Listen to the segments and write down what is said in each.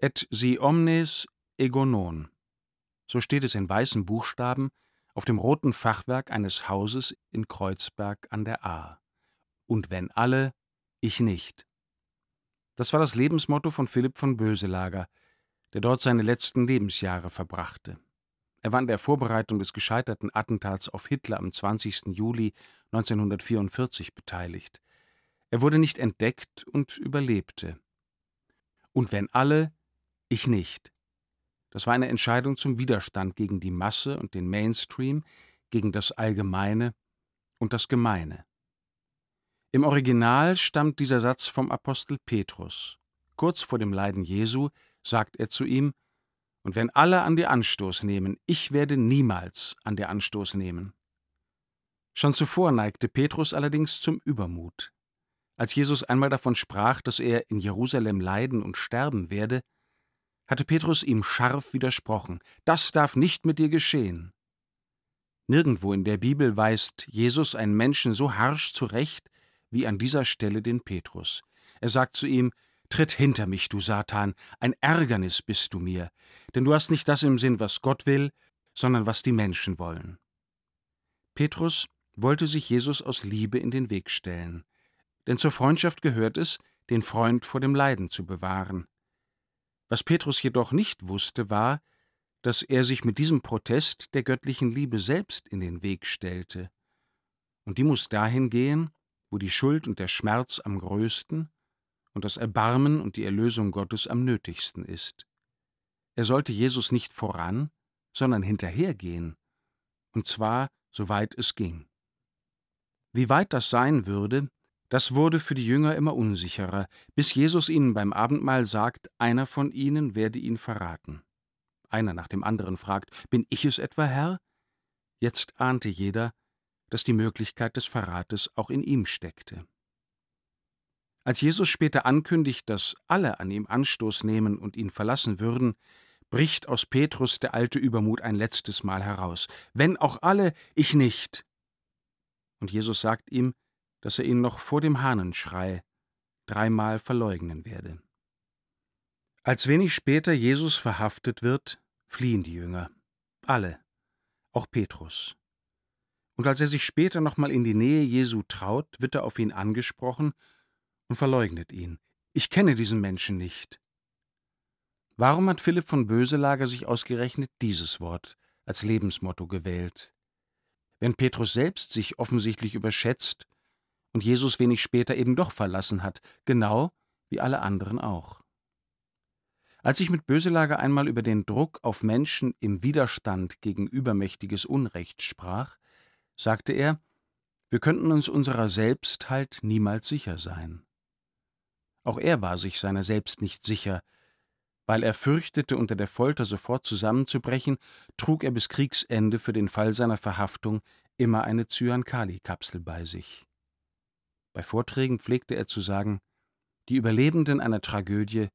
Et si omnes ego non. So steht es in weißen Buchstaben auf dem roten Fachwerk eines Hauses in Kreuzberg an der Ahr. Und wenn alle, ich nicht. Das war das Lebensmotto von Philipp von Böselager, der dort seine letzten Lebensjahre verbrachte. Er war an der Vorbereitung des gescheiterten Attentats auf Hitler am 20. Juli 1944 beteiligt. Er wurde nicht entdeckt und überlebte. Und wenn alle, ich nicht. Das war eine Entscheidung zum Widerstand gegen die Masse und den Mainstream, gegen das Allgemeine und das Gemeine. Im Original stammt dieser Satz vom Apostel Petrus. Kurz vor dem Leiden Jesu sagt er zu ihm, und wenn alle an dir Anstoß nehmen, ich werde niemals an dir Anstoß nehmen. Schon zuvor neigte Petrus allerdings zum Übermut. Als Jesus einmal davon sprach, dass er in Jerusalem leiden und sterben werde, hatte Petrus ihm scharf widersprochen, das darf nicht mit dir geschehen. Nirgendwo in der Bibel weist Jesus einen Menschen so harsch zurecht wie an dieser Stelle den Petrus. Er sagt zu ihm, Tritt hinter mich, du Satan, ein Ärgernis bist du mir, denn du hast nicht das im Sinn, was Gott will, sondern was die Menschen wollen. Petrus wollte sich Jesus aus Liebe in den Weg stellen, denn zur Freundschaft gehört es, den Freund vor dem Leiden zu bewahren. Was Petrus jedoch nicht wusste, war, dass er sich mit diesem Protest der göttlichen Liebe selbst in den Weg stellte. Und die muss dahin gehen, wo die Schuld und der Schmerz am größten und das Erbarmen und die Erlösung Gottes am nötigsten ist. Er sollte Jesus nicht voran, sondern hinterhergehen, und zwar soweit es ging. Wie weit das sein würde, das wurde für die Jünger immer unsicherer, bis Jesus ihnen beim Abendmahl sagt, einer von ihnen werde ihn verraten. Einer nach dem anderen fragt, bin ich es etwa, Herr? Jetzt ahnte jeder, dass die Möglichkeit des Verrates auch in ihm steckte. Als Jesus später ankündigt, dass alle an ihm Anstoß nehmen und ihn verlassen würden, bricht aus Petrus der alte Übermut ein letztes Mal heraus. Wenn auch alle, ich nicht. Und Jesus sagt ihm, dass er ihn noch vor dem Hahnenschrei dreimal verleugnen werde. Als wenig später Jesus verhaftet wird, fliehen die Jünger. Alle, auch Petrus. Und als er sich später nochmal in die Nähe Jesu traut, wird er auf ihn angesprochen und verleugnet ihn. Ich kenne diesen Menschen nicht. Warum hat Philipp von Böselager sich ausgerechnet dieses Wort als Lebensmotto gewählt? Wenn Petrus selbst sich offensichtlich überschätzt und Jesus wenig später eben doch verlassen hat, genau wie alle anderen auch. Als ich mit Böselager einmal über den Druck auf Menschen im Widerstand gegen übermächtiges Unrecht sprach, sagte er, wir könnten uns unserer selbst halt niemals sicher sein. Auch er war sich seiner selbst nicht sicher, weil er fürchtete, unter der Folter sofort zusammenzubrechen, trug er bis Kriegsende für den Fall seiner Verhaftung immer eine Cyankali-Kapsel bei sich. Bei Vorträgen pflegte er zu sagen, die Überlebenden einer Tragödie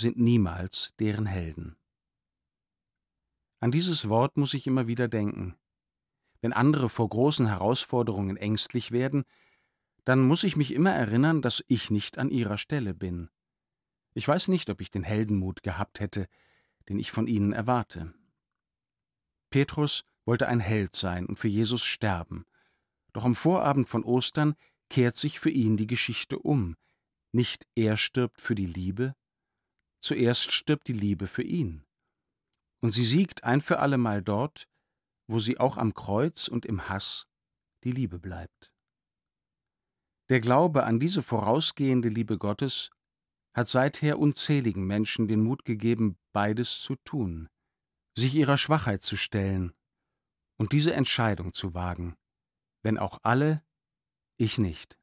sind niemals deren Helden. An dieses Wort muss ich immer wieder denken. Wenn andere vor großen Herausforderungen ängstlich werden, dann muss ich mich immer erinnern, dass ich nicht an ihrer Stelle bin. Ich weiß nicht, ob ich den Heldenmut gehabt hätte, den ich von ihnen erwarte. Petrus wollte ein Held sein und für Jesus sterben. Doch am Vorabend von Ostern kehrt sich für ihn die Geschichte um. Nicht er stirbt für die Liebe, zuerst stirbt die Liebe für ihn. Und sie siegt ein für allemal dort, wo sie auch am Kreuz und im Hass die Liebe bleibt. Der Glaube an diese vorausgehende Liebe Gottes hat seither unzähligen Menschen den Mut gegeben, beides zu tun, sich ihrer Schwachheit zu stellen und diese Entscheidung zu wagen, wenn auch alle ich nicht.